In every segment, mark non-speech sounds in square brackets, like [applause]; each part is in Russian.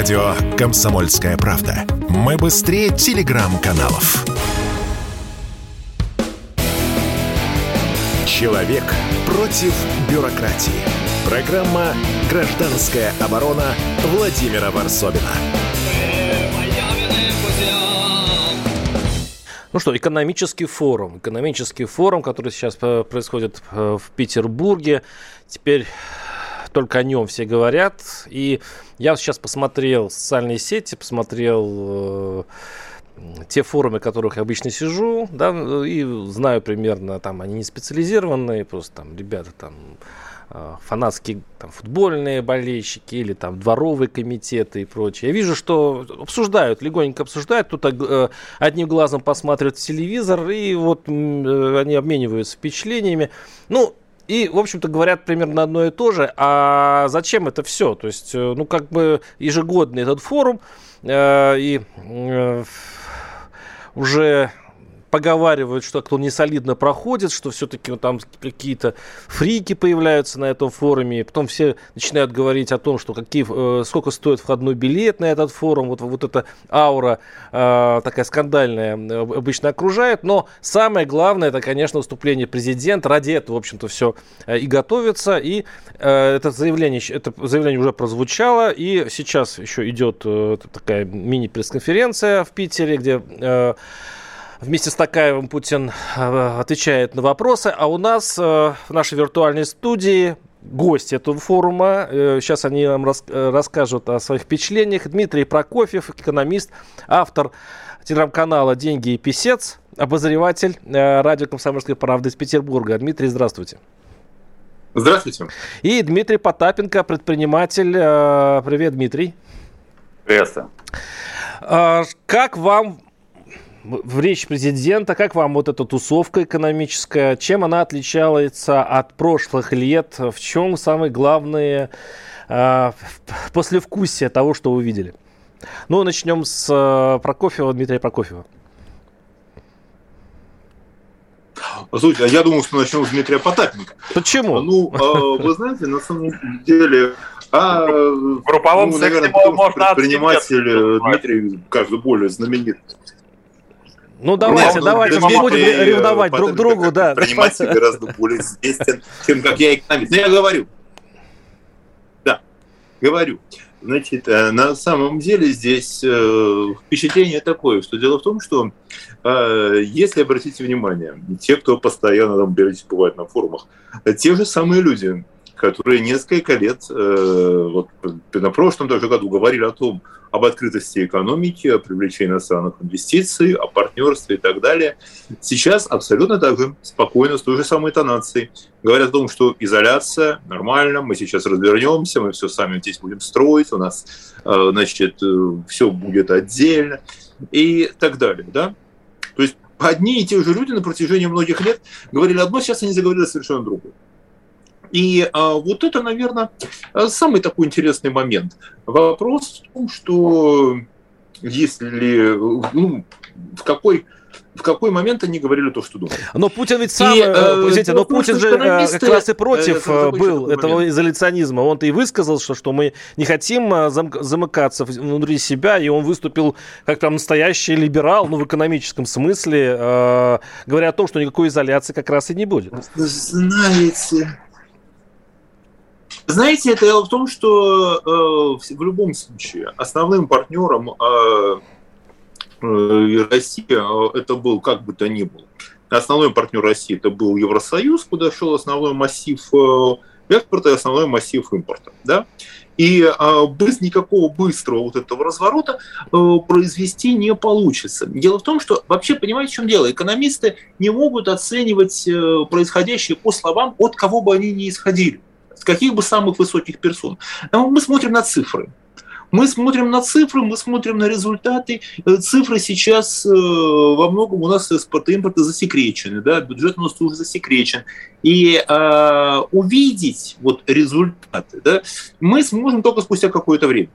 Радио «Комсомольская правда». Мы быстрее телеграм-каналов. Человек против бюрократии. Программа «Гражданская оборона» Владимира Варсобина. Ну что, экономический форум. Экономический форум, который сейчас э, происходит э, в Петербурге. Теперь только о нем все говорят. И я сейчас посмотрел социальные сети, посмотрел э, те форумы, в которых я обычно сижу, да, и знаю примерно, там, они не специализированные, просто там ребята там э, фанатские там, футбольные болельщики или там дворовые комитеты и прочее. Я вижу, что обсуждают, легонько обсуждают, тут э, одним глазом посматривают телевизор, и вот э, они обмениваются впечатлениями. Ну, и, в общем-то, говорят примерно одно и то же. А зачем это все? То есть, э, ну, как бы ежегодный этот форум, э, и э, уже поговаривают, что кто не солидно проходит, что все-таки там какие-то фрики появляются на этом форуме, и потом все начинают говорить о том, что какие, э, сколько стоит входной билет на этот форум, вот, вот эта аура э, такая скандальная э, обычно окружает, но самое главное, это, конечно, выступление президента, ради этого, в общем-то, все э, и готовится, и э, это заявление, это заявление уже прозвучало, и сейчас еще идет э, такая мини-пресс-конференция в Питере, где э, Вместе с Такаевым Путин э, отвечает на вопросы, а у нас э, в нашей виртуальной студии гости этого форума. Э, сейчас они нам расскажут о своих впечатлениях. Дмитрий Прокофьев, экономист, автор телеграм-канала «Деньги и писец», обозреватель радио «Комсомольская правда» из Петербурга. Дмитрий, здравствуйте. Здравствуйте. И Дмитрий Потапенко, предприниматель. Привет, Дмитрий. Приветствую. Как вам в речь президента. Как вам вот эта тусовка экономическая? Чем она отличается от прошлых лет? В чем самые главные э, послевкусия того, что вы видели? Ну, начнем с э, Прокофьева, Дмитрия Прокофьева. Слушайте, а я думал, что начнем с Дмитрия Потапенко. Почему? Ну, э, вы знаете, на самом деле... А, в групповом ну, наверное, можно предприниматель Дмитрий, кажется, более знаменит ну давайте, ну, давайте, мы будем ревновать друг другу, да. Предприниматель гораздо более известен, чем как я экономист. Но ну, я говорю. Да, говорю. Значит, э, на самом деле здесь э, впечатление такое, что дело в том, что э, если обратите внимание, те, кто постоянно там, бывает на форумах, те же самые люди, которые несколько лет, э, вот на прошлом даже году говорили о том, об открытости экономики, о привлечении иностранных инвестиций, о партнерстве и так далее. Сейчас абсолютно так же, спокойно, с той же самой тонацией. Говорят о том, что изоляция нормально, мы сейчас развернемся, мы все сами здесь будем строить, у нас, э, значит, э, все будет отдельно и так далее, да? То есть одни и те же люди на протяжении многих лет говорили одно, сейчас они заговорили совершенно другое. И а, вот это, наверное, самый такой интересный момент. Вопрос в том, что если, ну, в какой в какой момент они говорили то, что думали. Но Путин ведь сам, и, э, э извините, но Путин же э, как раз и против э, был этого момент. изоляционизма. Он-то и высказал, что, что мы не хотим замыкаться внутри себя, и он выступил как там настоящий либерал, ну, в экономическом смысле, э, говоря о том, что никакой изоляции как раз и не будет. Знаете, знаете, это дело в том, что э, в любом случае основным партнером э, э, России э, это был как бы то ни было. Основной партнер России это был Евросоюз, куда шел основной массив э, экспорта и основной массив импорта. Да? И э, без никакого быстрого вот этого разворота э, произвести не получится. Дело в том, что вообще понимаете, в чем дело? Экономисты не могут оценивать э, происходящее по словам, от кого бы они ни исходили с каких бы самых высоких персон. Мы смотрим на цифры. Мы смотрим на цифры, мы смотрим на результаты. Э, цифры сейчас э, во многом у нас экспорт и импорт засекречены, да, бюджет у нас уже засекречен. И э, увидеть вот результаты да, мы сможем только спустя какое-то время.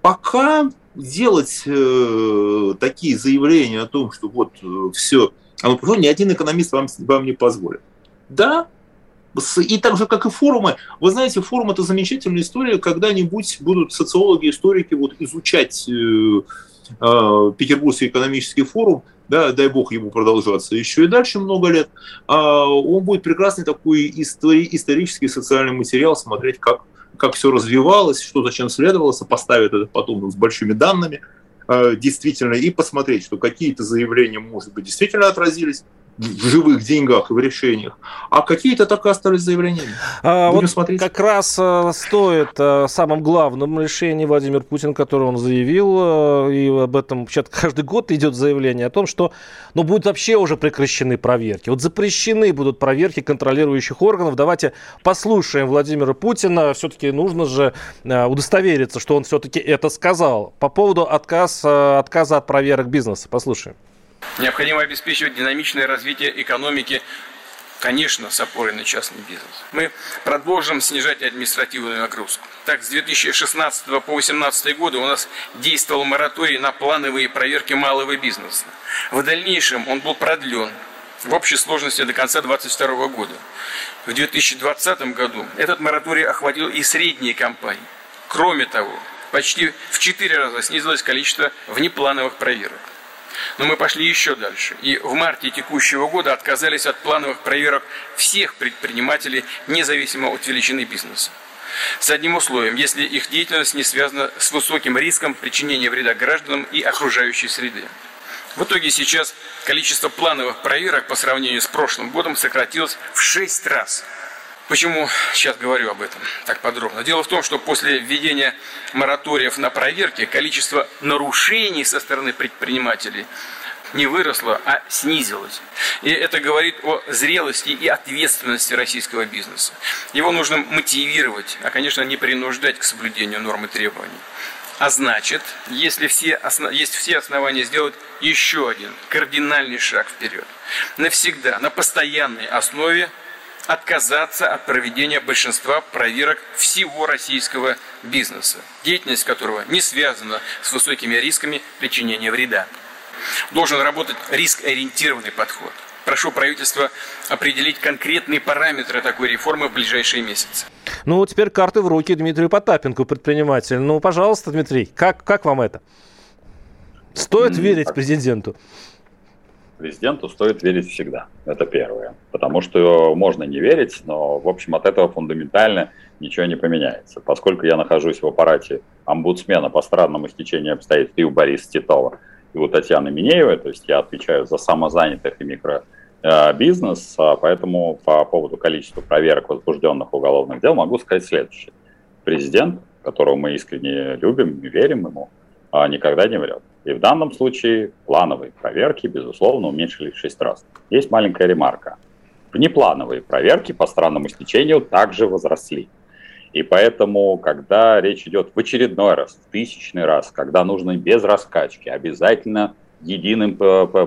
Пока делать э, такие заявления о том, что вот э, все, а ни один экономист вам, вам не позволит. Да, и так же, как и форумы, вы знаете, форум это замечательная история, когда-нибудь будут социологи, историки вот изучать э, э, Петербургский экономический форум, да, дай бог ему продолжаться еще и дальше много лет, а он будет прекрасный такой истори- исторический социальный материал, смотреть, как, как все развивалось, что зачем следовало, сопоставить это потом с большими данными, э, действительно, и посмотреть, что какие-то заявления, может быть, действительно отразились, в живых деньгах и в решениях, а какие-то так и остались заявлениями. А, Будем вот смотреть. Как раз а, стоит а, самом главном решении Владимир Путин, которое он заявил, а, и об этом сейчас [laughs] каждый год идет заявление о том, что ну, будут вообще уже прекращены проверки. Вот запрещены будут проверки контролирующих органов. Давайте послушаем Владимира Путина. Все-таки нужно же удостовериться, что он все-таки это сказал. По поводу отказ, отказа от проверок бизнеса. Послушаем. Необходимо обеспечивать динамичное развитие экономики, конечно, с опорой на частный бизнес. Мы продолжим снижать административную нагрузку. Так, с 2016 по 2018 годы у нас действовал мораторий на плановые проверки малого бизнеса. В дальнейшем он был продлен в общей сложности до конца 2022 года. В 2020 году этот мораторий охватил и средние компании. Кроме того, почти в 4 раза снизилось количество внеплановых проверок. Но мы пошли еще дальше. И в марте текущего года отказались от плановых проверок всех предпринимателей, независимо от величины бизнеса. С одним условием, если их деятельность не связана с высоким риском причинения вреда гражданам и окружающей среде. В итоге сейчас количество плановых проверок по сравнению с прошлым годом сократилось в 6 раз – Почему сейчас говорю об этом так подробно? Дело в том, что после введения мораториев на проверки количество нарушений со стороны предпринимателей не выросло, а снизилось. И это говорит о зрелости и ответственности российского бизнеса. Его нужно мотивировать, а, конечно, не принуждать к соблюдению норм и требований. А значит, если все основ... есть все основания сделать еще один кардинальный шаг вперед, навсегда, на постоянной основе отказаться от проведения большинства проверок всего российского бизнеса, деятельность которого не связана с высокими рисками причинения вреда. Должен работать риск-ориентированный подход. Прошу правительства определить конкретные параметры такой реформы в ближайшие месяцы. Ну, теперь карты в руки Дмитрию Потапенко, предприниматель. Ну, пожалуйста, Дмитрий, как, как вам это? Стоит mm-hmm. верить президенту? Президенту стоит верить всегда. Это первое. Потому что можно не верить, но, в общем, от этого фундаментально ничего не поменяется. Поскольку я нахожусь в аппарате омбудсмена по странному стечению обстоятельств и у Бориса Титова, и у Татьяны Минеевой, то есть я отвечаю за самозанятых и микробизнес, а поэтому по поводу количества проверок возбужденных уголовных дел могу сказать следующее. Президент, которого мы искренне любим и верим ему, никогда не врет. И в данном случае плановые проверки, безусловно, уменьшились в 6 раз. Есть маленькая ремарка. Внеплановые проверки по странному стечению также возросли. И поэтому, когда речь идет в очередной раз, в тысячный раз, когда нужно без раскачки, обязательно единым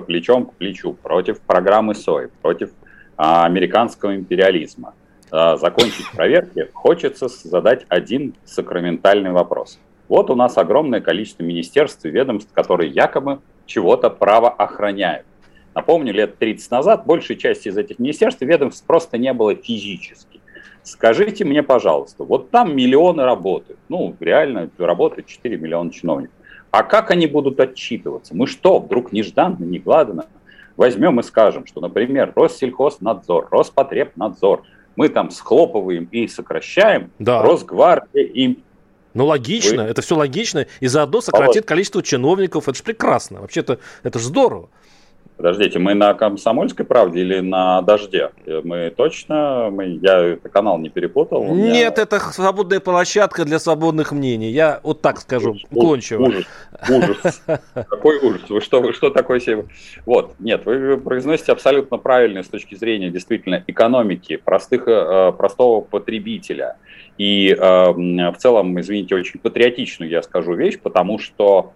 плечом к плечу против программы СОИ, против а, американского империализма, а, закончить проверки, хочется задать один сакраментальный вопрос – вот у нас огромное количество министерств и ведомств, которые якобы чего-то право охраняют. Напомню, лет 30 назад большей части из этих министерств и ведомств просто не было физически. Скажите мне, пожалуйста, вот там миллионы работают, ну, реально работает 4 миллиона чиновников. А как они будут отчитываться? Мы что, вдруг нежданно, негаданно возьмем и скажем, что, например, Россельхознадзор, Роспотребнадзор, мы там схлопываем и сокращаем, да. Росгвардия им ну, логично, Вы... это все логично, и заодно сократит количество чиновников. Это же прекрасно. Вообще-то это же здорово. Подождите, мы на комсомольской правде или на дожде? Мы точно, мы, я канал не перепутал? Меня... Нет, это свободная площадка для свободных мнений. Я вот так скажу, уклончиво. Ужас, ужас. [laughs] Какой ужас? Вы что, вы что такое себе? Вот, нет, вы произносите абсолютно правильно с точки зрения действительно экономики, простых, э, простого потребителя. И э, в целом, извините, очень патриотичную я скажу вещь, потому что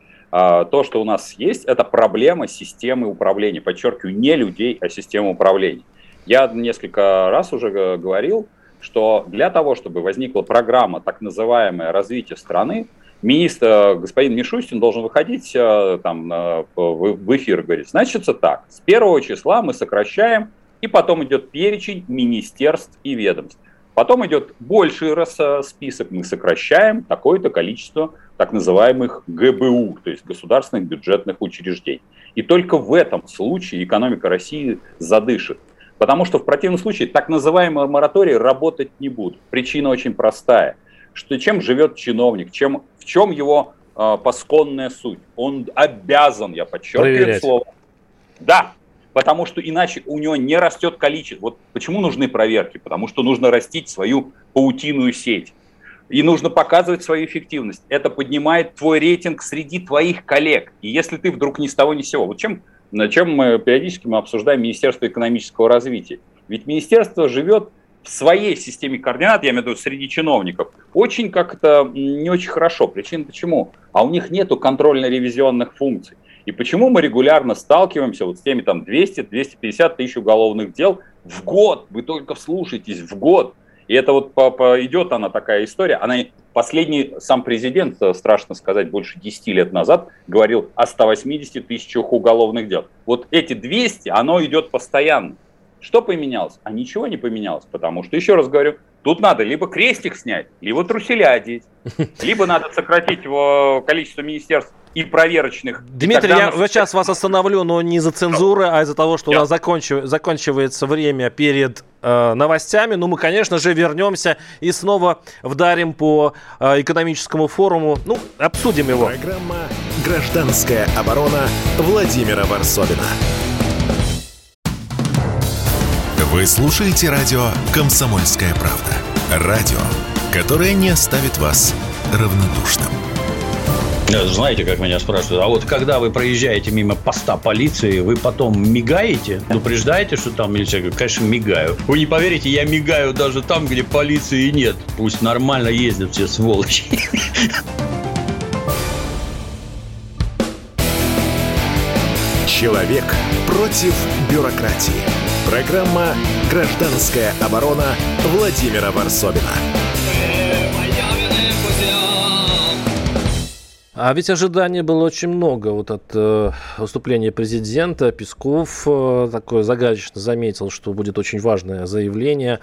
то, что у нас есть, это проблема системы управления. Подчеркиваю, не людей, а системы управления. Я несколько раз уже говорил, что для того, чтобы возникла программа так называемое развитие страны, министр, господин Мишустин должен выходить э, там, в эфир и говорить, значит, так, с первого числа мы сокращаем И потом идет перечень министерств и ведомств. Потом идет больший список, мы сокращаем такое-то количество так называемых ГБУ, то есть государственных бюджетных учреждений. И только в этом случае экономика России задышит. Потому что в противном случае так называемые моратории работать не будут. Причина очень простая. Что чем живет чиновник, чем, в чем его э, пасконная суть? Он обязан, я подчеркиваю Проверять. слово. Да, потому что иначе у него не растет количество. Вот почему нужны проверки? Потому что нужно растить свою паутиную сеть. И нужно показывать свою эффективность. Это поднимает твой рейтинг среди твоих коллег. И если ты вдруг ни с того ни с сего. Вот чем, чем мы периодически мы обсуждаем Министерство экономического развития. Ведь министерство живет в своей системе координат, я имею в виду среди чиновников, очень как-то не очень хорошо. Причина почему? А у них нету контрольно-ревизионных функций. И почему мы регулярно сталкиваемся вот с теми там 200-250 тысяч уголовных дел в год? Вы только вслушайтесь, в год. И это вот по, по, идет она такая история. Она последний сам президент, э, страшно сказать, больше 10 лет назад говорил о 180 тысячах уголовных дел. Вот эти 200, оно идет постоянно. Что поменялось? А ничего не поменялось, потому что, еще раз говорю, тут надо либо крестик снять, либо труселя одеть, либо надо сократить его количество министерств и проверочных. Дмитрий, я нас... сейчас вас остановлю, но не из-за цензуры, а из-за того, что yeah. у нас закончив... заканчивается время перед э, новостями. Ну, мы, конечно же, вернемся и снова вдарим по э, экономическому форуму. Ну, обсудим его. Программа «Гражданская оборона» Владимира Варсовина. Вы слушаете радио «Комсомольская правда». Радио, которое не оставит вас равнодушным. Знаете, как меня спрашивают, а вот когда вы проезжаете мимо поста полиции, вы потом мигаете, предупреждаете, что там милиция? Говорю, конечно, мигаю. Вы не поверите, я мигаю даже там, где полиции нет. Пусть нормально ездят все сволочи. Человек против бюрократии. Программа «Гражданская оборона» Владимира Варсовина. А ведь ожиданий было очень много вот от э, выступления президента. Песков э, такое загадочно заметил, что будет очень важное заявление.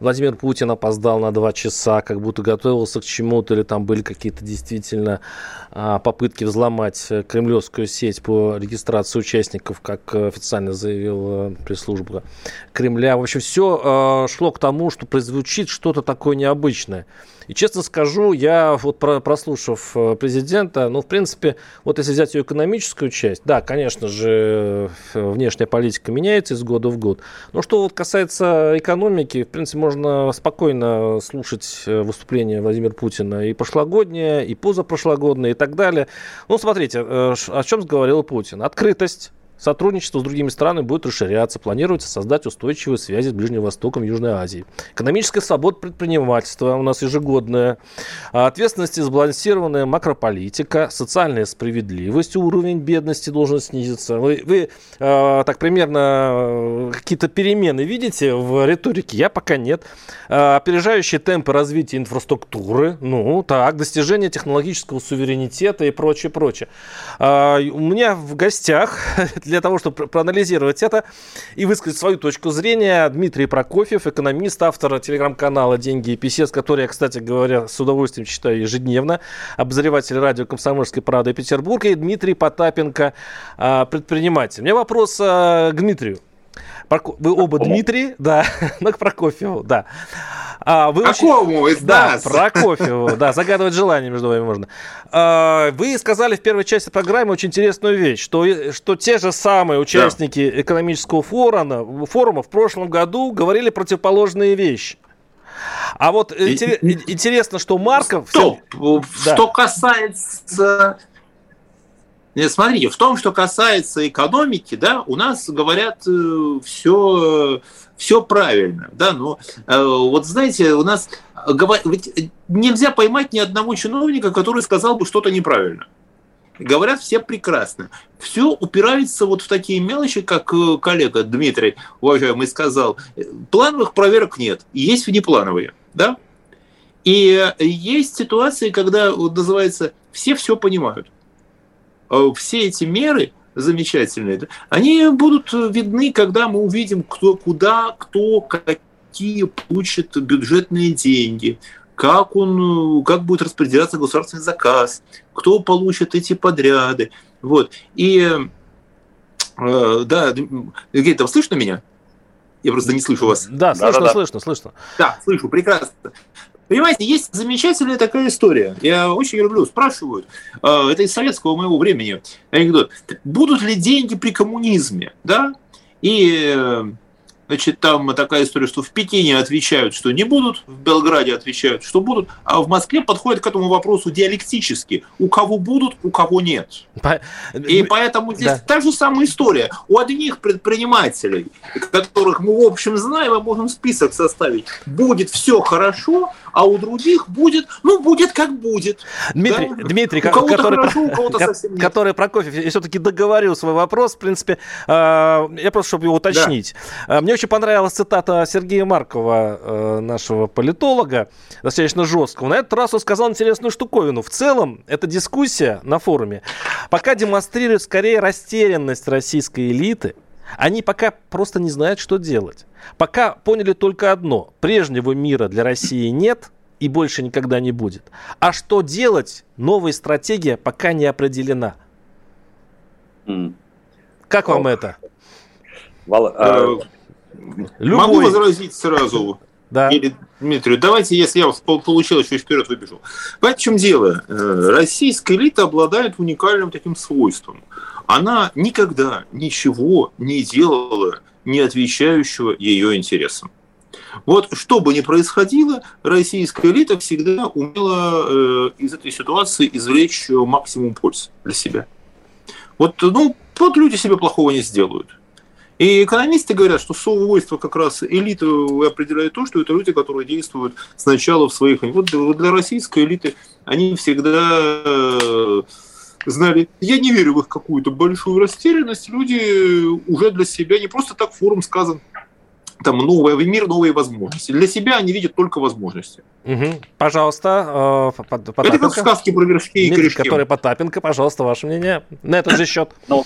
Владимир Путин опоздал на два часа, как будто готовился к чему-то, или там были какие-то действительно э, попытки взломать кремлевскую сеть по регистрации участников, как официально заявил э, пресс-служба Кремля. В общем, все э, шло к тому, что прозвучит что-то такое необычное. И честно скажу, я вот прослушав э, президента, ну, в принципе, вот если взять ее экономическую часть, да, конечно же, э, внешняя политика меняется из года в год. Но что вот касается экономики, в принципе, можно спокойно слушать э, выступления Владимира Путина и прошлогоднее, и позапрошлогоднее, и так далее. Ну, смотрите, о чем говорил Путин. Открытость, Сотрудничество с другими странами будет расширяться. Планируется создать устойчивые связи с Ближним Востоком и Южной Азией. Экономическая свобода предпринимательства у нас ежегодная. Ответственность и сбалансированная макрополитика. Социальная справедливость. Уровень бедности должен снизиться. Вы, вы э, так примерно э, какие-то перемены видите в риторике? Я пока нет. Э, опережающие темпы развития инфраструктуры. Ну, так, достижение технологического суверенитета и прочее, прочее. Э, у меня в гостях [laughs] для того, чтобы проанализировать это и высказать свою точку зрения, Дмитрий Прокофьев, экономист, автор телеграм-канала «Деньги и писец», который я, кстати говоря, с удовольствием читаю ежедневно, обозреватель радио «Комсомольской правды» Петербурга, и Дмитрий Потапенко, а, предприниматель. У меня вопрос а, к Дмитрию. Вы оба Дмитрий, да, [laughs] но к Прокофьеву, да. А, вы Какому очень... из да, нас? Прокофьеву, да, загадывать желание между вами можно. А, вы сказали в первой части программы очень интересную вещь, что, что те же самые участники да. экономического форума, форума в прошлом году говорили противоположные вещи. А вот и, интересно, что Марков... Стоп! Все... Что касается нет, смотрите, в том, что касается экономики, да, у нас говорят э, все, все правильно, да, но э, вот знаете, у нас ведь нельзя поймать ни одного чиновника, который сказал бы что-то неправильно. Говорят все прекрасно. Все упирается вот в такие мелочи, как э, коллега Дмитрий, уважаемый, сказал. Плановых проверок нет, есть внеплановые, да? И есть ситуации, когда вот называется все все понимают. Э, все эти меры замечательные, они будут видны, когда мы увидим, кто, куда, кто, какие получит бюджетные деньги, как он, как будет распределяться государственный заказ, кто получит эти подряды. Вот. И э, да, Евгений, там слышно меня? Я просто не слышу вас. Да, слышно, да, да, слышно, слышно. Да, слышу, прекрасно. Понимаете, есть замечательная такая история. Я очень люблю, спрашивают. Э, это из советского моего времени анекдот. Будут ли деньги при коммунизме? Да? И Значит, там такая история, что в Пекине отвечают, что не будут, в Белграде отвечают, что будут, а в Москве подходят к этому вопросу диалектически. У кого будут, у кого нет. По... И поэтому здесь да. та же самая история. У одних предпринимателей, которых мы в общем знаем, мы можем список составить, будет все хорошо, а у других будет, ну, будет как будет. Дмитрий, да? Дмитрий у который, хорошо, у [laughs] кого-то совсем нет. который Прокофьев все-таки договорил свой вопрос, в принципе, э, я просто, чтобы его уточнить. Да. Э, мне очень понравилась цитата Сергея Маркова, э, нашего политолога, достаточно жесткого. На этот раз он сказал интересную штуковину. В целом, эта дискуссия на форуме пока демонстрирует скорее растерянность российской элиты, они пока просто не знают, что делать. Пока поняли только одно. Прежнего мира для России нет и больше никогда не будет. А что делать, новая стратегия пока не определена. Mm. Как вам это? Вал, а... Любой... Могу возразить сразу. Да. Или, Дмитрию, давайте, если я получил, еще вперед выбежу. Понимаете, в чем дело? Э, российская элита обладает уникальным таким свойством. Она никогда ничего не делала, не отвечающего ее интересам. Вот что бы ни происходило, российская элита всегда умела э, из этой ситуации извлечь максимум пользы для себя. Вот, ну, вот люди себе плохого не сделают. И экономисты говорят, что свойство как раз элиты определяет то, что это люди, которые действуют сначала в своих... Вот для российской элиты они всегда э, знали, я не верю в их какую-то большую растерянность, люди уже для себя, не просто так форум сказан, там новый мир, новые возможности. Для себя они видят только возможности. Угу. Пожалуйста, э, Потапенко. Это как сказки про вершки и корешки. Который Потапенко, пожалуйста, ваше мнение на этот же счет. Ну,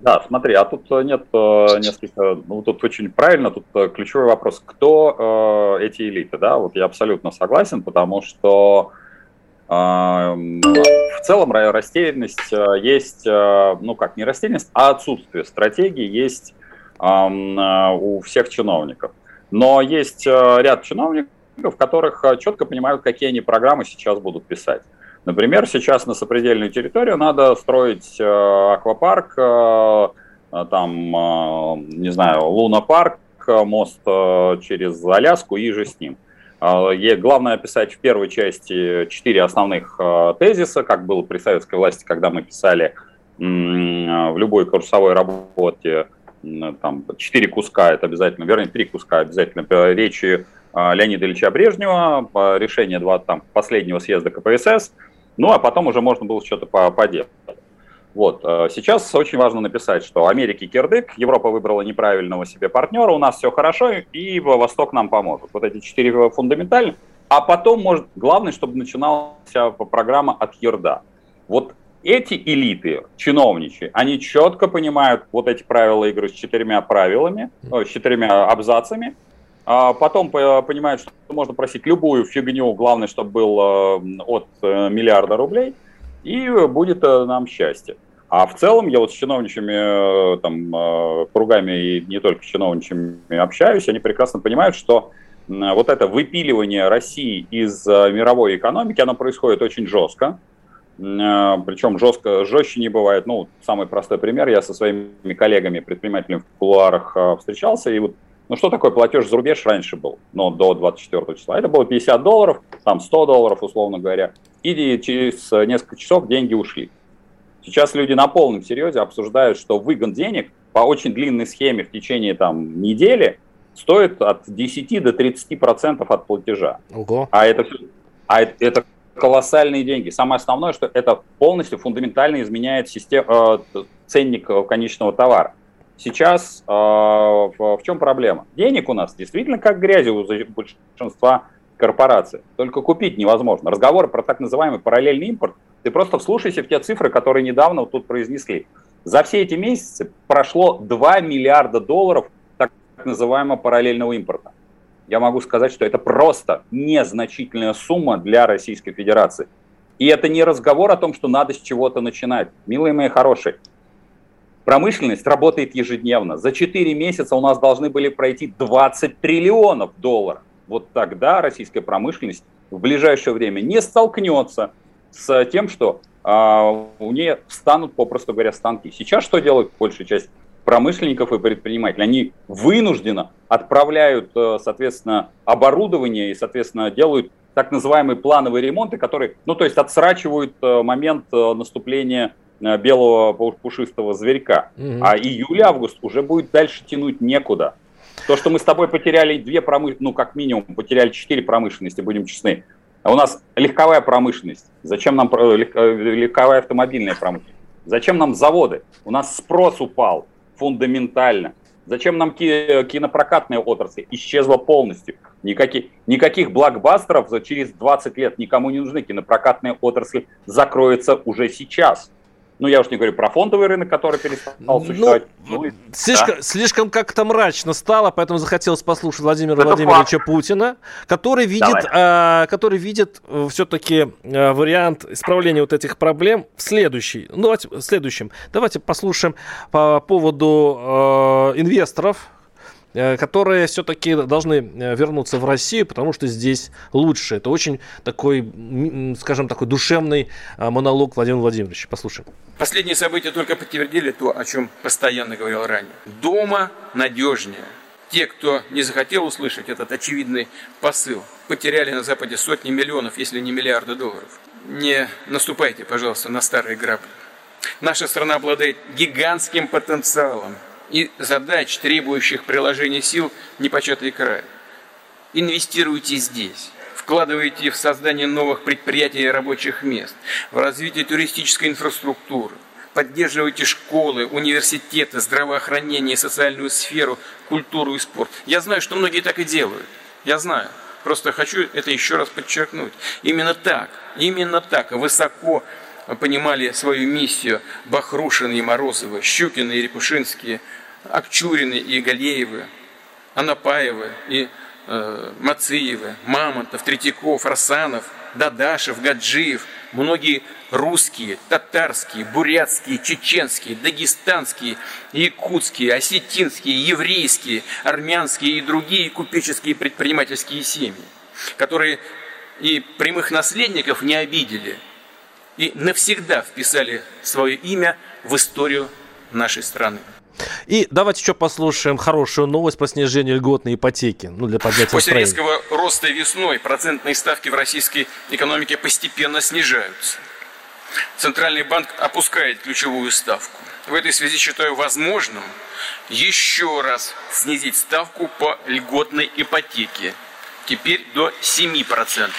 да, смотри, а тут э, нет э, несколько, ну тут очень правильно, тут э, ключевой вопрос, кто э, эти элиты, да, вот я абсолютно согласен, потому что э, в целом растерянность есть, ну как не растерянность, а отсутствие стратегии есть э, у всех чиновников. Но есть ряд чиновников, которых четко понимают, какие они программы сейчас будут писать. Например, сейчас на сопредельную территорию надо строить э, аквапарк, э, там, э, не знаю, лунопарк, мост через Аляску и же с ним. Главное описать в первой части четыре основных тезиса, как было при советской власти, когда мы писали в любой курсовой работе там четыре куска, это обязательно, вернее, три куска обязательно речи Леонида Ильича Брежнева, решение два, там, последнего съезда КПСС – ну, а потом уже можно было что-то поделать. Вот. Э, сейчас очень важно написать, что Америке кирдык, Европа выбрала неправильного себе партнера, у нас все хорошо, и Восток нам поможет. Вот эти четыре фундаментальных. А потом, может, главное, чтобы начиналась программа от Ерда. Вот эти элиты, чиновничьи, они четко понимают вот эти правила игры с четырьмя правилами, э, с четырьмя абзацами, а потом понимают, что можно просить любую фигню, главное, чтобы был э, от э, миллиарда рублей, и будет э, нам счастье. А в целом я вот с чиновничьими там, кругами и не только с чиновничьими общаюсь, они прекрасно понимают, что вот это выпиливание России из мировой экономики, оно происходит очень жестко. Причем жестко, жестче не бывает. Ну, самый простой пример, я со своими коллегами, предпринимателями в кулуарах встречался, и вот ну, что такое платеж за рубеж раньше был, но до 24 числа? Это было 50 долларов, там 100 долларов, условно говоря, и через несколько часов деньги ушли. Сейчас люди на полном серьезе обсуждают, что выгон денег по очень длинной схеме в течение там, недели стоит от 10 до 30 процентов от платежа. Ого. А это, а это, это колоссальные деньги. Самое основное, что это полностью фундаментально изменяет систему, э, ценник конечного товара. Сейчас э, в, в чем проблема? Денег у нас действительно как грязи у большинства корпораций. Только купить невозможно. Разговоры про так называемый параллельный импорт. Ты просто вслушайся в те цифры, которые недавно вот тут произнесли. За все эти месяцы прошло 2 миллиарда долларов так называемого параллельного импорта. Я могу сказать, что это просто незначительная сумма для Российской Федерации. И это не разговор о том, что надо с чего-то начинать. Милые мои хорошие, промышленность работает ежедневно. За 4 месяца у нас должны были пройти 20 триллионов долларов. Вот тогда российская промышленность в ближайшее время не столкнется с тем, что а, у нее станут, попросту говоря, станки. Сейчас что делают большая часть промышленников и предпринимателей? Они вынужденно отправляют, э, соответственно, оборудование и, соответственно, делают так называемые плановые ремонты, которые, ну, то есть отсрачивают э, момент э, наступления белого пушистого зверька. Mm-hmm. А июль-август уже будет дальше тянуть некуда. То, что мы с тобой потеряли две промышленности, ну, как минимум, потеряли четыре промышленности, будем честны. А у нас легковая промышленность. Зачем нам э, легковая автомобильная промышленность? Зачем нам заводы? У нас спрос упал фундаментально. Зачем нам кинопрокатная отрасль? Исчезла полностью. Никаких, никаких блокбастеров через 20 лет никому не нужны. Кинопрокатная отрасль закроется уже сейчас. Ну, я уж не говорю про фондовый рынок, который перестал ну, существовать. Ну, ну, слишком, да. слишком как-то мрачно стало, поэтому захотелось послушать Владимира Это Владимировича факт. Путина, который видит, а, который видит э, все-таки а, вариант исправления вот этих проблем в следующий. Ну, давайте, в следующем. Давайте послушаем по поводу а, инвесторов, Э, которые все-таки должны э, вернуться в Россию, потому что здесь лучше. Это очень такой, скажем, такой душевный э, монолог Владимира Владимировича. Послушаем. Последние события только подтвердили то, о чем постоянно говорил ранее. Дома надежнее. Те, кто не захотел услышать этот очевидный посыл, потеряли на Западе сотни миллионов, если не миллиарды долларов. Не наступайте, пожалуйста, на старые грабли. Наша страна обладает гигантским потенциалом и задач, требующих приложения сил, непочатый край. Инвестируйте здесь. Вкладывайте в создание новых предприятий и рабочих мест, в развитие туристической инфраструктуры, поддерживайте школы, университеты, здравоохранение, социальную сферу, культуру и спорт. Я знаю, что многие так и делают. Я знаю. Просто хочу это еще раз подчеркнуть. Именно так, именно так, высоко понимали свою миссию Бахрушин и Морозовы, Щукины и Репушинские, Акчурины и Галеевы, Анапаевы и э, Мациевы, Мамонтов, Третьяков, Расанов, Дадашев, Гаджиев, многие русские, татарские, бурятские, чеченские, дагестанские, якутские, осетинские, еврейские, армянские и другие купеческие предпринимательские семьи, которые и прямых наследников не обидели – и навсегда вписали свое имя в историю нашей страны. И давайте еще послушаем хорошую новость по снижению льготной ипотеки. Ну, для поднятия После настроения. резкого роста весной процентные ставки в российской экономике постепенно снижаются. Центральный банк опускает ключевую ставку. В этой связи считаю возможным еще раз снизить ставку по льготной ипотеке. Теперь до 7%.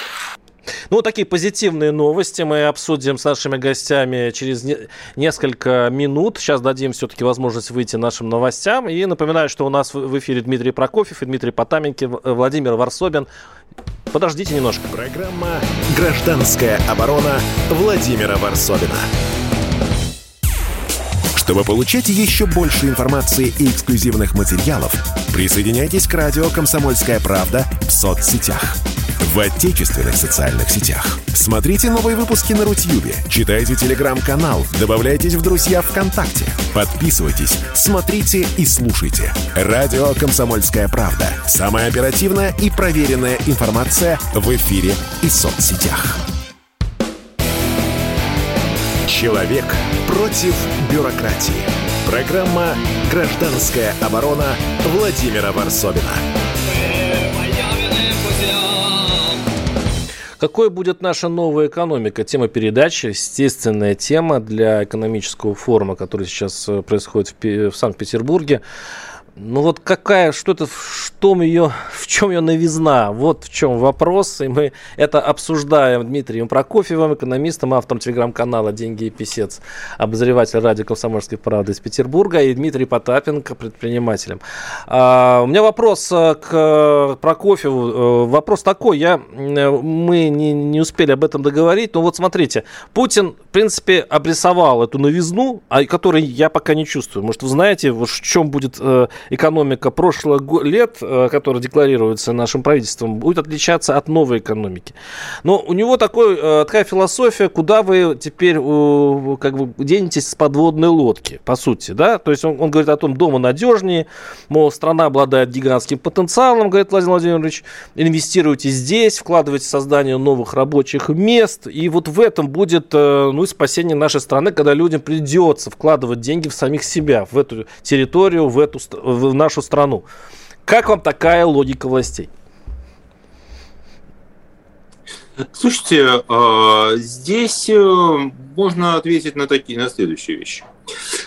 Ну, вот такие позитивные новости мы обсудим с нашими гостями через не- несколько минут. Сейчас дадим все-таки возможность выйти нашим новостям. И напоминаю, что у нас в эфире Дмитрий Прокофьев и Дмитрий Потаменки, Владимир Варсобин. Подождите немножко. Программа «Гражданская оборона» Владимира Варсобина. Чтобы получать еще больше информации и эксклюзивных материалов, присоединяйтесь к радио «Комсомольская правда» в соцсетях в отечественных социальных сетях. Смотрите новые выпуски на Рутьюбе, читайте телеграм-канал, добавляйтесь в друзья ВКонтакте, подписывайтесь, смотрите и слушайте. Радио «Комсомольская правда». Самая оперативная и проверенная информация в эфире и соцсетях. Человек против бюрократии. Программа «Гражданская оборона» Владимира Варсобина. Какой будет наша новая экономика? Тема передачи, естественная тема для экономического форума, который сейчас э, происходит в Санкт-Петербурге. Ну вот какая, что-то, что ее, в чем ее новизна? Вот в чем вопрос. И мы это обсуждаем Дмитрием Прокофьевым, экономистом, автором телеграм-канала «Деньги и писец», обозреватель радио «Комсомольской правды» из Петербурга, и Дмитрий Потапенко, предпринимателем. А, у меня вопрос э, к Прокофьеву. Э, вопрос такой, я, э, мы не, не успели об этом договорить, но вот смотрите, Путин, в принципе, обрисовал эту новизну, о которой я пока не чувствую. Может, вы знаете, в чем будет экономика прошлых лет, э, которая декларируется нашим правительством, будет отличаться от новой экономики. Но у него такой, э, такая философия, куда вы теперь как бы денетесь с подводной лодки, по сути, да? То есть он, он говорит о том, дома надежнее, мол, страна обладает гигантским потенциалом, говорит Владимир Владимирович, инвестируйте здесь, вкладывайте в создание новых рабочих мест, и вот в этом будет, э, ну, спасение нашей страны, когда людям придется вкладывать деньги в самих себя, в эту территорию, в эту, нашу страну. Как вам такая логика властей? Слушайте, а, здесь э, можно ответить на такие, на следующие вещи.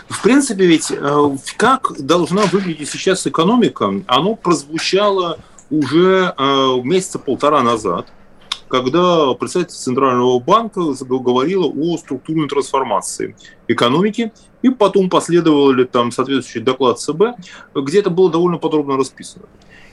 В принципе, ведь э, как должна выглядеть сейчас экономика, оно прозвучало уже э, месяца полтора назад, когда представитель Центрального банка говорила о структурной трансформации экономики и потом последовали там соответствующий доклад ЦБ, где это было довольно подробно расписано.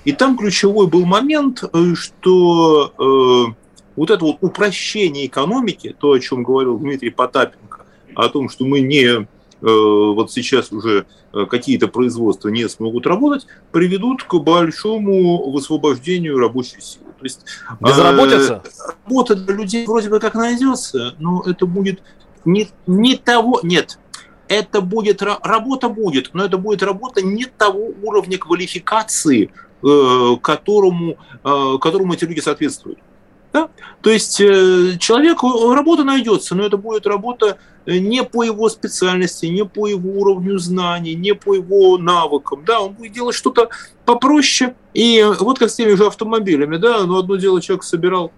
И там ключевой был момент, э, что э, вот это вот упрощение экономики, то, о чем говорил Дмитрий Потапенко, о том, что мы не э, вот сейчас уже э, какие-то производства не смогут работать, приведут к большому высвобождению рабочей силы. То есть Безработица? Э, работа для людей вроде бы как найдется, но это будет не, не того, нет, это будет, работа будет, но это будет работа не того уровня квалификации, э, которому, э, которому эти люди соответствуют. Да? То есть э, человеку работа найдется, но это будет работа не по его специальности, не по его уровню знаний, не по его навыкам. Да? Он будет делать что-то попроще. И вот как с теми же автомобилями. Да? Но одно дело человек собирал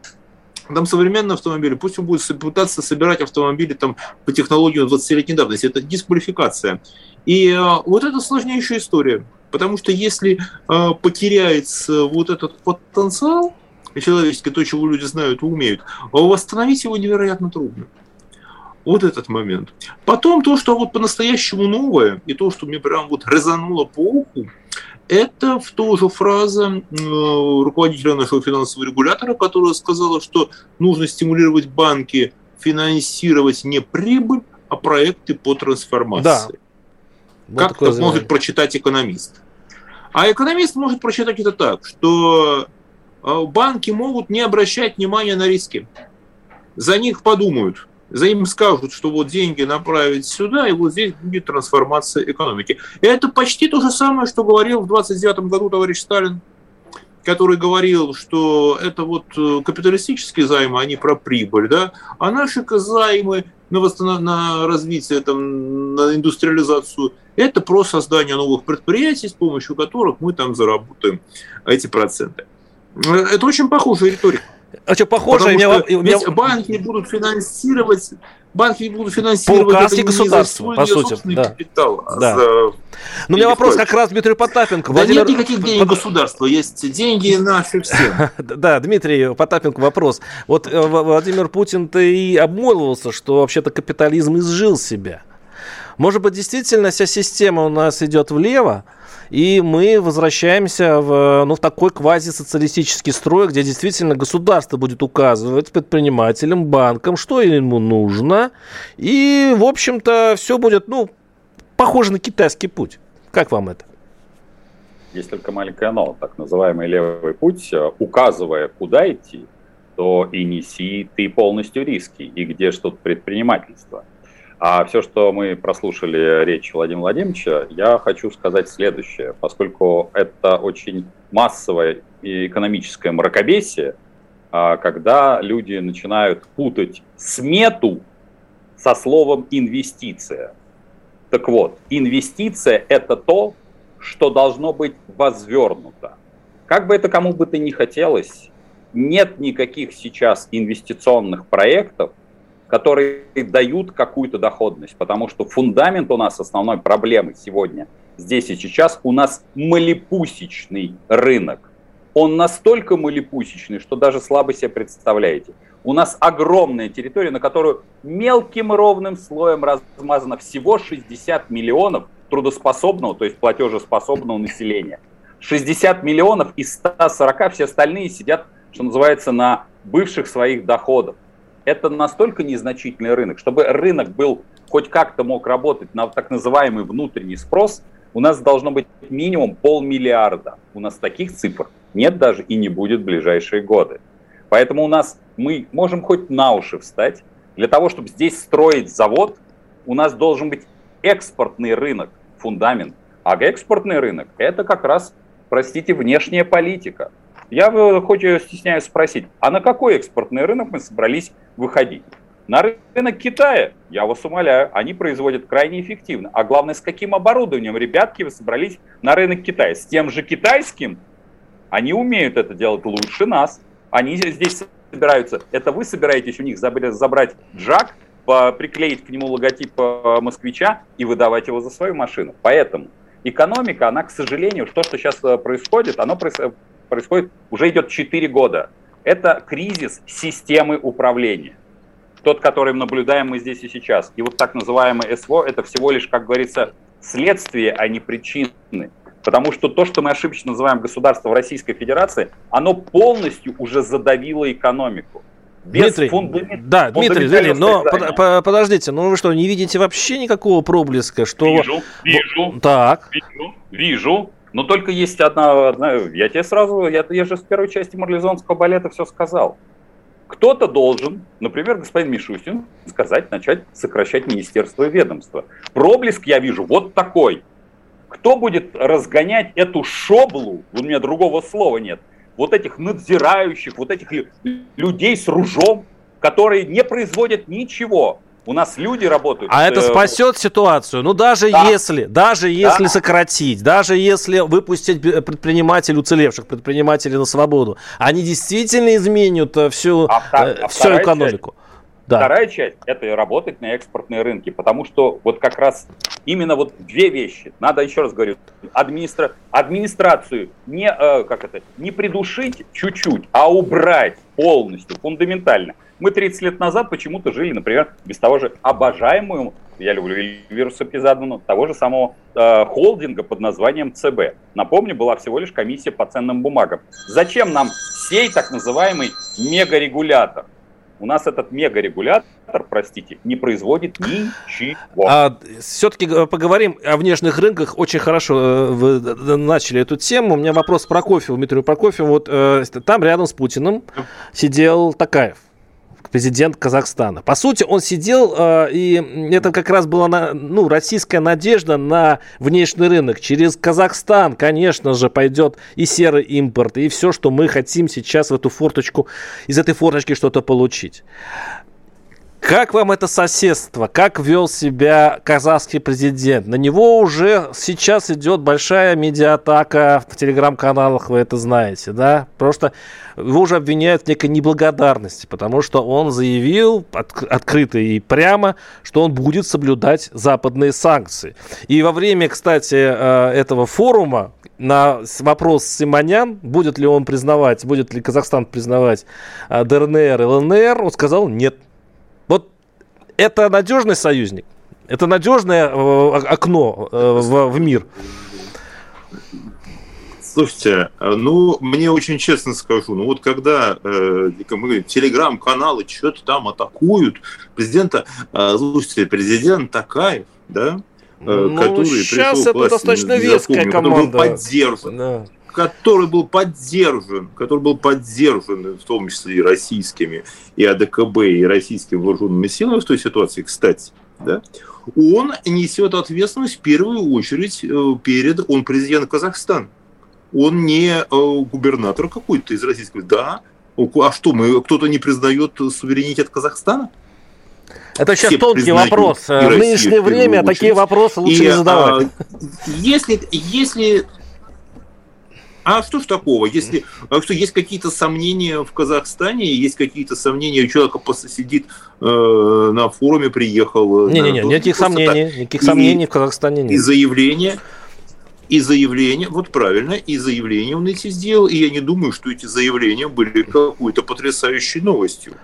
там современные автомобили, пусть он будет пытаться собирать автомобили там, по технологии 20-летней давности. Это дисквалификация. И э, вот это сложнейшая история. Потому что если э, потеряется вот этот потенциал человеческий, то, чего люди знают и умеют, восстановить его невероятно трудно. Вот этот момент. Потом то, что вот по-настоящему новое, и то, что мне прям вот резануло по уху, это в тоже фраза э, руководителя нашего финансового регулятора, которая сказала, что нужно стимулировать банки финансировать не прибыль, а проекты по трансформации. Да. Вот как это может прочитать экономист? А экономист может прочитать это так, что э, банки могут не обращать внимания на риски. За них подумают за им скажут, что вот деньги направить сюда, и вот здесь будет трансформация экономики. И это почти то же самое, что говорил в 29 году товарищ Сталин, который говорил, что это вот э, капиталистические займы, они про прибыль, да, а наши займы на, восстанов... на развитие, там, на индустриализацию, это про создание новых предприятий, с помощью которых мы там заработаем эти проценты. Э, это очень похожая риторика. А что, похоже, Потому меня, что меня... банки будут финансировать банки будут финансировать по указке государства, по сути. Да. Капитал, а да. За... Ну, у меня вопрос как раз Дмитрий Потапенко. Да Владимир... нет никаких денег государства, есть деньги наши все. [laughs] Да, Дмитрий Потапенко, вопрос. Вот э, Владимир Путин-то и обмолвился, что вообще-то капитализм изжил себя. Может быть, действительно вся система у нас идет влево, и мы возвращаемся в, ну, в такой квазисоциалистический строй, где действительно государство будет указывать предпринимателям, банкам, что ему нужно. И, в общем-то, все будет, ну, похоже на китайский путь. Как вам это? Есть только маленькое но, так называемый левый путь, указывая, куда идти, то и неси ты полностью риски, и где что-то предпринимательство. А все, что мы прослушали речь Владимира Владимировича, я хочу сказать следующее. Поскольку это очень массовое и экономическое мракобесие, а, когда люди начинают путать смету со словом инвестиция. Так вот, инвестиция – это то, что должно быть возвернуто. Как бы это кому бы то ни хотелось, нет никаких сейчас инвестиционных проектов, которые дают какую-то доходность, потому что фундамент у нас основной проблемы сегодня здесь и сейчас, у нас малипусечный рынок. Он настолько малипусечный, что даже слабо себе представляете. У нас огромная территория, на которую мелким ровным слоем размазано всего 60 миллионов трудоспособного, то есть платежеспособного населения. 60 миллионов из 140, все остальные сидят, что называется, на бывших своих доходах. Это настолько незначительный рынок. Чтобы рынок был хоть как-то мог работать на так называемый внутренний спрос, у нас должно быть минимум полмиллиарда. У нас таких цифр нет даже и не будет в ближайшие годы. Поэтому у нас мы можем хоть на уши встать. Для того, чтобы здесь строить завод, у нас должен быть экспортный рынок, фундамент. А экспортный рынок – это как раз, простите, внешняя политика. Я хоть стесняюсь спросить, а на какой экспортный рынок мы собрались выходить? На рынок Китая, я вас умоляю, они производят крайне эффективно. А главное, с каким оборудованием, ребятки, вы собрались на рынок Китая? С тем же китайским? Они умеют это делать лучше нас. Они здесь собираются. Это вы собираетесь у них забрать джак, приклеить к нему логотип э, москвича и выдавать его за свою машину. Поэтому экономика, она, к сожалению, то, что сейчас э, происходит, оно происходит, уже идет 4 года. Это кризис системы управления. Тот, который наблюдаем мы здесь и сейчас. И вот так называемый СВО, это всего лишь, как говорится, следствие, а не причины. Потому что то, что мы ошибочно называем государство в Российской Федерации, оно полностью уже задавило экономику. Без Дмитрий, фундамент, да, Дмитрий, Дмитрий, но под, подождите, ну вы что, не видите вообще никакого проблеска, что... Вижу, вижу, так. вижу, вижу, но только есть одна, одна я тебе сразу, я, я же в первой части марлезонского балета все сказал. Кто-то должен, например, господин Мишустин, сказать, начать сокращать министерство и ведомство. Проблеск я вижу вот такой. Кто будет разгонять эту шоблу, у меня другого слова нет, вот этих надзирающих, вот этих людей с ружом, которые не производят ничего. У нас люди работают. А это э, спасет ситуацию. Ну даже да. если, даже если да. сократить, даже если выпустить предпринимателей, уцелевших предпринимателей на свободу, они действительно изменят э, всю, а, а всю экономику. Часть, да. Вторая часть – это работать на экспортные рынки, потому что вот как раз именно вот две вещи. Надо, еще раз говорю, администра... администрацию не, э, как это, не придушить чуть-чуть, а убрать полностью, фундаментально. Мы 30 лет назад почему-то жили, например, без того же обожаемого, я люблю вируса Пизадмана, того же самого э, холдинга под названием ЦБ. Напомню, была всего лишь комиссия по ценным бумагам. Зачем нам сей так называемый мегарегулятор? у нас этот мегарегулятор, простите, не производит ничего. А, все-таки поговорим о внешних рынках. Очень хорошо э, вы начали эту тему. У меня вопрос про кофе, Дмитрию Прокофьеву. Вот э, там рядом с Путиным сидел Такаев президент Казахстана. По сути, он сидел, э, и это как раз была ну, российская надежда на внешний рынок. Через Казахстан, конечно же, пойдет и серый импорт, и все, что мы хотим сейчас в эту форточку, из этой форточки что-то получить. Как вам это соседство? Как вел себя казахский президент? На него уже сейчас идет большая медиатака в телеграм-каналах, вы это знаете, да? Просто его уже обвиняют в некой неблагодарности, потому что он заявил от, открыто и прямо, что он будет соблюдать западные санкции. И во время, кстати, э, этого форума на вопрос Симонян, будет ли он признавать, будет ли Казахстан признавать э, ДНР и ЛНР, он сказал нет это надежный союзник? Это надежное э, окно э, в, в мир? Слушайте, ну, мне очень честно скажу, ну вот когда э, телеграм-каналы что-то там атакуют, президента, э, слушайте, президент Такаев, да, э, ну, который сейчас пришел это власти, достаточно веская команда. Поддержан. Да который был поддержан, который был поддержан в том числе и российскими, и АДКБ, и российскими вооруженными силами в той ситуации, кстати, да, он несет ответственность в первую очередь э, перед, он президент Казахстана. Он не э, губернатор какой-то из российского. Да, а что, мы кто-то не признает суверенитет Казахстана? Это сейчас Все тонкий вопрос. В нынешнее время такие вопросы лучше и, не задавать. А, если, если а что ж такого, если а что есть какие-то сомнения в Казахстане, есть какие-то сомнения, человек сидит э, на форуме, приехал. Не-не-не, никаких сомнений, так. никаких сомнений и, в Казахстане нет. И заявление. И заявление, вот правильно, и заявление он эти сделал, и я не думаю, что эти заявления были какой-то потрясающей новостью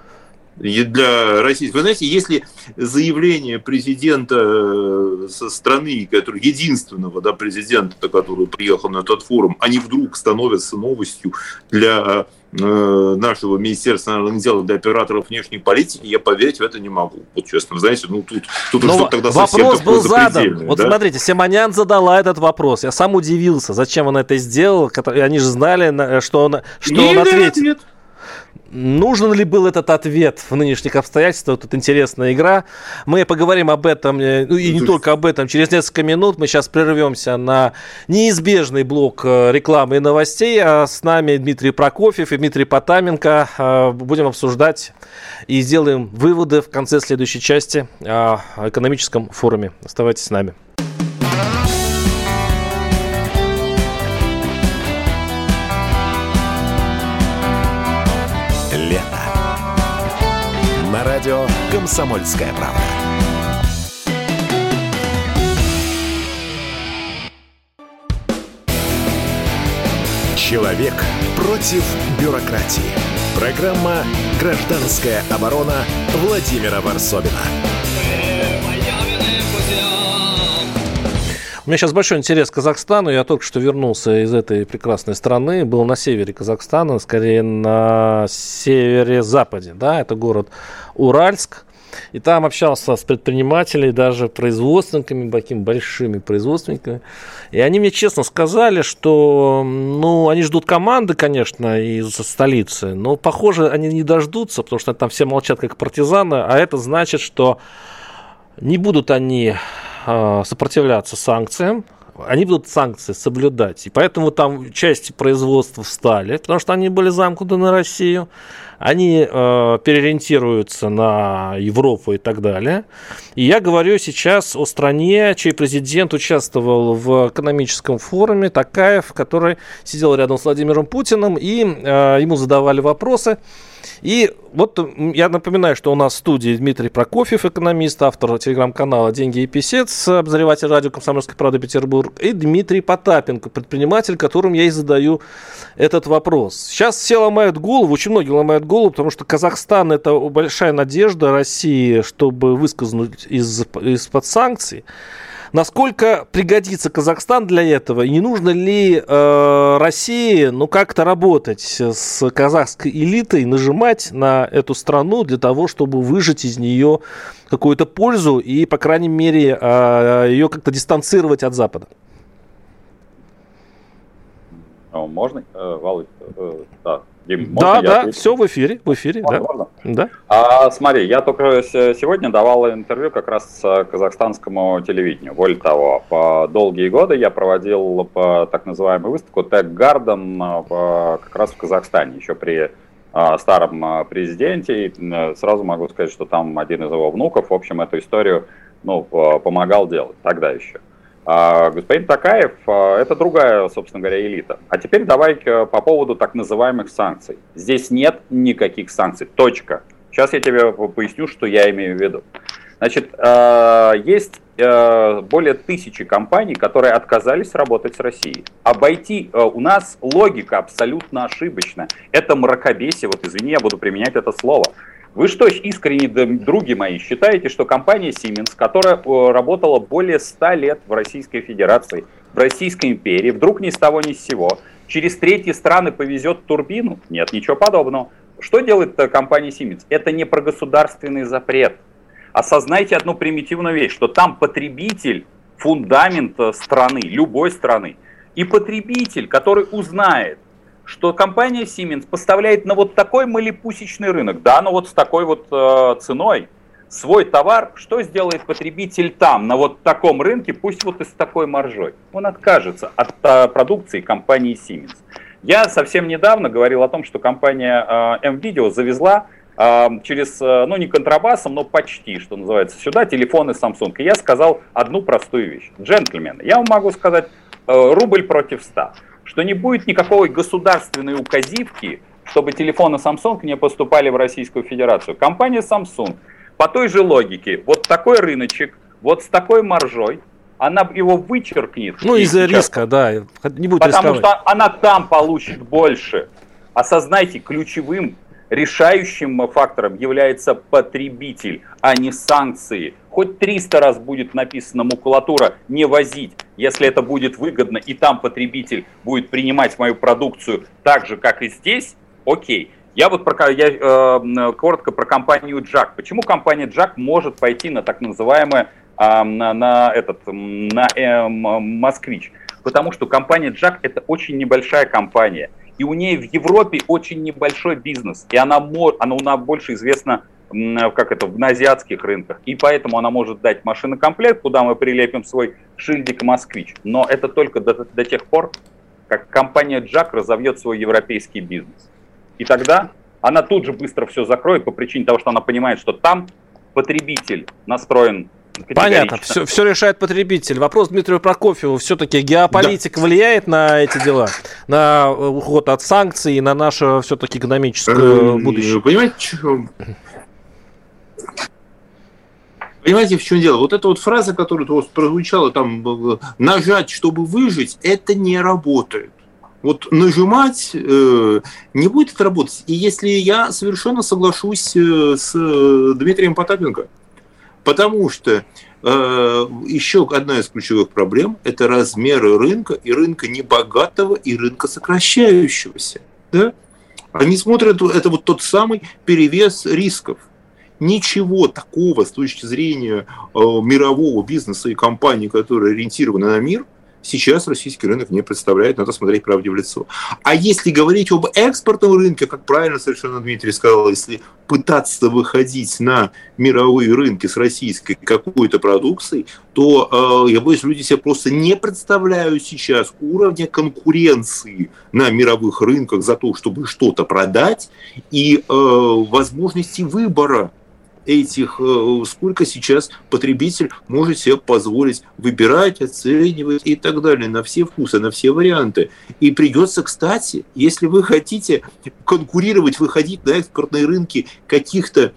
для России. Вы знаете, если заявление президента э, со страны, который, единственного да, президента, который приехал на этот форум, они вдруг становятся новостью для э, нашего Министерства иностранных дел, для операторов внешней политики, я поверить в это не могу. Вот честно, знаете, ну тут, тут Но что тогда вопрос был задан. Вот да? смотрите, Симонян задала этот вопрос. Я сам удивился, зачем он это сделал. Они же знали, что он, что он ответит. Ответ. Нужен ли был этот ответ в нынешних обстоятельствах? Тут интересная игра. Мы поговорим об этом, э, ну и не только об этом, через несколько минут. Мы сейчас прервемся на неизбежный блок э, рекламы и новостей. А с нами Дмитрий Прокофьев и Дмитрий Потаменко. Э, будем обсуждать и сделаем выводы в конце следующей части о экономическом форуме. Оставайтесь с нами. Радио «Комсомольская правда». Человек против бюрократии. Программа «Гражданская оборона» Владимира Варсобина. У меня сейчас большой интерес к Казахстану. Я только что вернулся из этой прекрасной страны. Был на севере Казахстана, скорее на севере-западе. Да, это город Уральск. И там общался с предпринимателями, даже производственниками, такими большими производственниками. И они мне честно сказали, что ну, они ждут команды, конечно, из столицы, но, похоже, они не дождутся, потому что там все молчат как партизаны, а это значит, что не будут они сопротивляться санкциям, они будут санкции соблюдать. И поэтому там части производства встали, потому что они были замкнуты на Россию. Они э, переориентируются на Европу и так далее. И я говорю сейчас о стране, чей президент участвовал в экономическом форуме Такаев, который сидел рядом с Владимиром Путиным, и э, ему задавали вопросы. И вот я напоминаю, что у нас в студии Дмитрий Прокофьев, экономист, автор телеграм-канала «Деньги и писец», обозреватель радио «Комсомольская правда» Петербург, и Дмитрий Потапенко, предприниматель, которым я и задаю этот вопрос. Сейчас все ломают голову, очень многие ломают голову, потому что Казахстан – это большая надежда России, чтобы выскользнуть из, из-под санкций. Насколько пригодится Казахстан для этого? И не нужно ли э, России ну, как-то работать с казахской элитой, нажимать на эту страну для того, чтобы выжать из нее какую-то пользу и, по крайней мере, э, ее как-то дистанцировать от Запада? Можно, э, Володь? Э, да. Дим, да, да, ответить? все в эфире, в эфире, да. Да. А, смотри, я только сегодня давал интервью как раз казахстанскому телевидению. Более того, по долгие годы я проводил по так называемую выставку Tech Garden как раз в Казахстане, еще при а, старом президенте. И сразу могу сказать, что там один из его внуков, в общем, эту историю ну, помогал делать тогда еще. А господин Такаев а, – это другая, собственно говоря, элита. А теперь давай по поводу так называемых санкций. Здесь нет никаких санкций. Точка. Сейчас я тебе поясню, что я имею в виду. Значит, а, есть а, более тысячи компаний, которые отказались работать с Россией. Обойти у нас логика абсолютно ошибочна. Это мракобесие, вот извини, я буду применять это слово. Вы что, искренне, други мои, считаете, что компания Siemens, которая работала более 100 лет в Российской Федерации, в Российской империи, вдруг ни с того ни с сего, через третьи страны повезет турбину? Нет, ничего подобного. Что делает э, компания Siemens? Это не про государственный запрет. Осознайте одну примитивную вещь, что там потребитель, фундамент э, страны, любой страны. И потребитель, который узнает, что компания Siemens поставляет на вот такой малепусечный рынок, да, но вот с такой вот э, ценой, свой товар, что сделает потребитель там, на вот таком рынке, пусть вот и с такой маржой? Он откажется от э, продукции компании Siemens. Я совсем недавно говорил о том, что компания э, M-Video завезла э, через, э, ну не контрабасом, но почти, что называется, сюда телефоны Samsung. И я сказал одну простую вещь. Джентльмены, я вам могу сказать э, рубль против ста что не будет никакой государственной указивки, чтобы телефоны Samsung не поступали в Российскую Федерацию. Компания Samsung по той же логике, вот такой рыночек, вот с такой маржой, она его вычеркнет. Ну, из-за риска, да, не будет Потому рисковать. что она там получит больше. Осознайте, ключевым решающим фактором является потребитель, а не санкции. Хоть 300 раз будет написано макулатура не возить, если это будет выгодно, и там потребитель будет принимать мою продукцию так же, как и здесь, окей. Я вот про, я, э, коротко про компанию Jack. Почему компания Jack может пойти на так называемое э, на, на этот на э, Москвич? Потому что компания Jack это очень небольшая компания, и у нее в Европе очень небольшой бизнес, и она, она, она больше известна как это, на азиатских рынках. И поэтому она может дать машинокомплект, куда мы прилепим свой шильдик «Москвич». Но это только до, до тех пор, как компания Jack разовьет свой европейский бизнес. И тогда она тут же быстро все закроет по причине того, что она понимает, что там потребитель настроен Понятно, все, все решает потребитель. Вопрос Дмитрию Прокофьеву. Все-таки геополитика да. влияет на эти дела? На уход от санкций и на наше все-таки экономическое эм, будущее? Понимаете, Понимаете, в чем дело? Вот эта вот фраза, которая вот прозвучала там, нажать, чтобы выжить, это не работает. Вот нажимать э, не будет это работать. И если я совершенно соглашусь э, с э, Дмитрием Потапенко, потому что э, еще одна из ключевых проблем – это размеры рынка, и рынка небогатого, и рынка сокращающегося. Да? Они смотрят, это вот тот самый перевес рисков. Ничего такого с точки зрения э, мирового бизнеса и компаний, которые ориентированы на мир – сейчас российский рынок не представляет, надо смотреть правде в лицо. А если говорить об экспортном рынке, как правильно совершенно Дмитрий сказал, если пытаться выходить на мировые рынки с российской какой-то продукцией, то, э, я боюсь, люди себе просто не представляют сейчас уровня конкуренции на мировых рынках за то, чтобы что-то продать и э, возможности выбора этих, э, сколько сейчас потребитель может себе позволить выбирать, оценивать и так далее, на все вкусы, на все варианты. И придется, кстати, если вы хотите конкурировать, выходить на экспортные рынки каких-то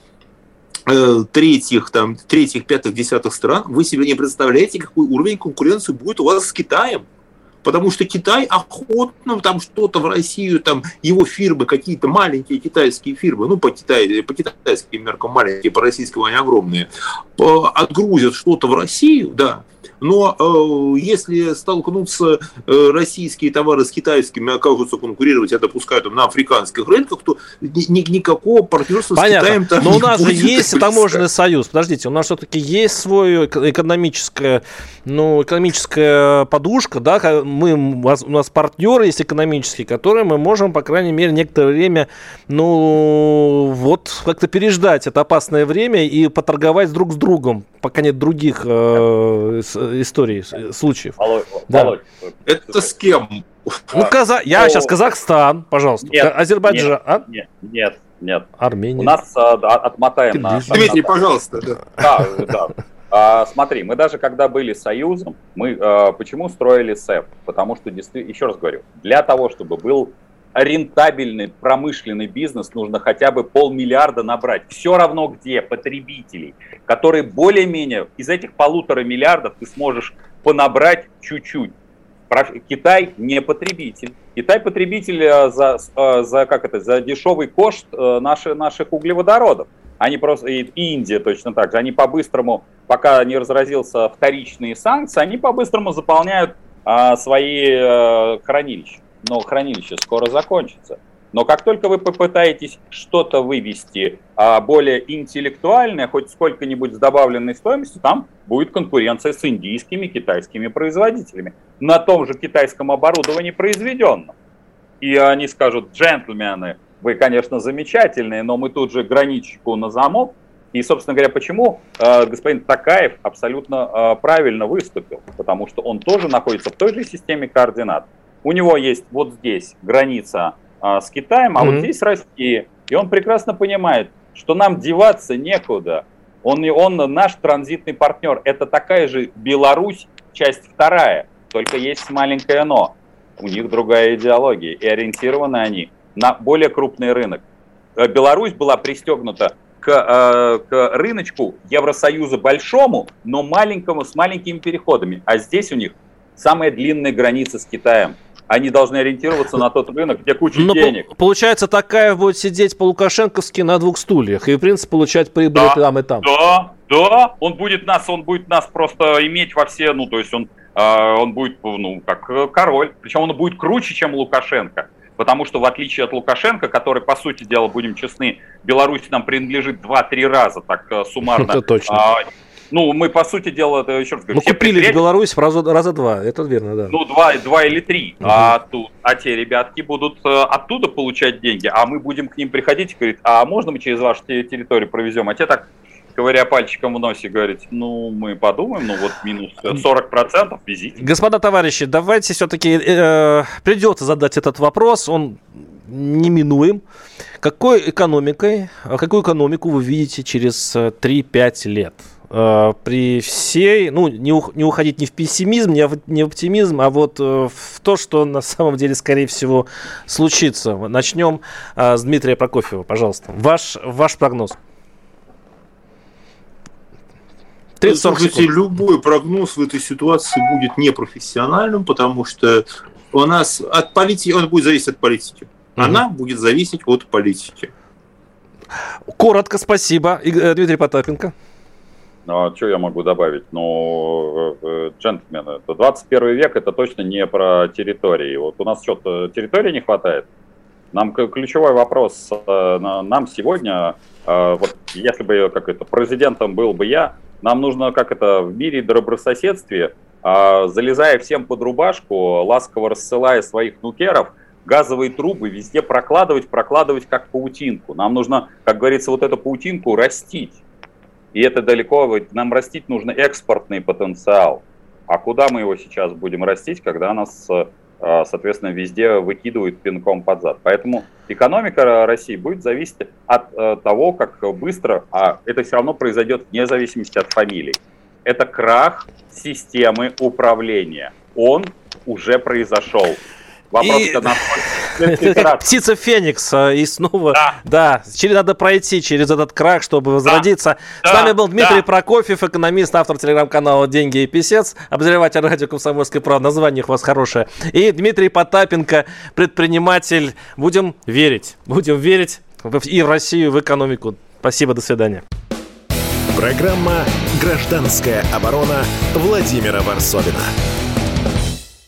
э, третьих, там, третьих, пятых, десятых стран, вы себе не представляете, какой уровень конкуренции будет у вас с Китаем потому что Китай охотно там что-то в Россию, там его фирмы, какие-то маленькие китайские фирмы, ну по, Китай, по китайским меркам маленькие, по российскому они огромные, отгрузят что-то в Россию, да, но э, если столкнуться э, российские товары с китайскими, окажутся конкурировать, я допускаю, там, на африканских рынках, то ни, ни, никакого партнерства Понятно. с Китаем там Но у нас же есть [laughs] таможенный союз. Подождите, у нас все-таки есть свой экономическая, ну, экономическая подушка, да, мы, у нас, у нас партнеры есть экономические, которые мы можем, по крайней мере, некоторое время, ну, вот как-то переждать это опасное время и поторговать друг с другом, пока нет других э, историй, случаев. Володь, да. Володь, это с кем? Ну, Каза... Я сейчас Казахстан, пожалуйста. Нет, Азербайджан. Нет, а? нет, нет, нет. Армения. У нас а, отмотаем на... Дмитрий, пожалуйста. Да, да. да. А, смотри, мы даже когда были союзом, мы а, почему строили СЭП? Потому что, еще раз говорю, для того, чтобы был рентабельный промышленный бизнес нужно хотя бы полмиллиарда набрать. Все равно где потребителей, которые более-менее из этих полутора миллиардов ты сможешь понабрать чуть-чуть. Китай не потребитель. Китай потребитель э, за, э, за, как это, за дешевый кошт э, наших, наших углеводородов. Они просто, и Индия точно так же, они по-быстрому, пока не разразился вторичные санкции, они по-быстрому заполняют а, свои а, хранилища но хранилище скоро закончится. Но как только вы попытаетесь что-то вывести а, более интеллектуальное, хоть сколько-нибудь с добавленной стоимостью, там будет конкуренция с индийскими, китайскими производителями на том же китайском оборудовании произведенном. И они скажут, джентльмены, вы, конечно, замечательные, но мы тут же граничку на замок. И, собственно говоря, почему э, господин Такаев абсолютно э, правильно выступил? Потому что он тоже находится в той же системе координат у него есть вот здесь граница а, с Китаем, а mm-hmm. вот здесь Россия. И он прекрасно понимает, что нам деваться некуда. Он, он наш транзитный партнер. Это такая же Беларусь, часть вторая, только есть маленькое но. У них другая идеология, и ориентированы они на более крупный рынок. Э, Беларусь была пристегнута к, э, к рыночку Евросоюза большому, но маленькому, с маленькими переходами. А здесь у них самая длинная граница с Китаем. Они должны ориентироваться на тот рынок, где куча но денег. Получается, такая будет сидеть по-лукашенковски на двух стульях и, в принципе, получать прибыль да, там и там. Да, да, он будет нас, он будет нас просто иметь во все, ну, то есть он, э, он будет, ну, как король, причем он будет круче, чем Лукашенко. Потому что в отличие от Лукашенко, который, по сути дела, будем честны, Беларусь нам принадлежит 2-3 раза, так э, суммарно. [laughs] Это точно. А, ну, мы, по сути дела, это еще раз говорю... Мы купили в Беларусь раза, раза два, это верно, да. Ну, два, два или три. Угу. А, тут, а те ребятки будут э, оттуда получать деньги, а мы будем к ним приходить и говорить, а можно мы через вашу территорию провезем? А те так ковыря пальчиком в носе, говорить, ну, мы подумаем, ну, вот минус 40% визите. Господа товарищи, давайте все-таки э, придется задать этот вопрос, он неминуем. Какой экономикой, какую экономику вы видите через 3-5 лет? Э, при всей, ну, не, ух, не уходить ни в пессимизм, ни в, не в оптимизм, а вот э, в то, что на самом деле, скорее всего, случится. Начнем э, с Дмитрия Прокофьева, пожалуйста. Ваш, ваш прогноз. 30 Слушайте, любой прогноз в этой ситуации будет непрофессиональным, потому что у нас от политики, он будет зависеть от политики. Угу. Она будет зависеть от политики. Коротко, спасибо. Э, Дмитрий Потапенко. Ну, а что я могу добавить? Ну, э, э, джентльмены, 21 век это точно не про территории. Вот у нас что-то территории не хватает. Нам ключевой вопрос, нам сегодня, вот если бы как это, президентом был бы я, нам нужно, как это, в мире добрососедстве, а, залезая всем под рубашку, ласково рассылая своих нукеров, газовые трубы везде прокладывать, прокладывать как паутинку. Нам нужно, как говорится, вот эту паутинку растить. И это далеко, нам растить нужно экспортный потенциал. А куда мы его сейчас будем растить, когда нас а, соответственно, везде выкидывают пинком под зад. Поэтому экономика России будет зависеть от э, того, как быстро, а это все равно произойдет вне зависимости от фамилий. Это крах системы управления. Он уже произошел. Вопрос, и... [laughs] как птица Феникс. И снова, да, да через, надо пройти через этот крах, чтобы возродиться. Да, С нами был Дмитрий да. Прокофьев, экономист, автор телеграм-канала «Деньги и писец», обозреватель радио «Комсомольская правда». Название у вас хорошее. И Дмитрий Потапенко, предприниматель. Будем верить. Будем верить и в Россию, и в экономику. Спасибо, до свидания. Программа «Гражданская оборона» Владимира Варсовина.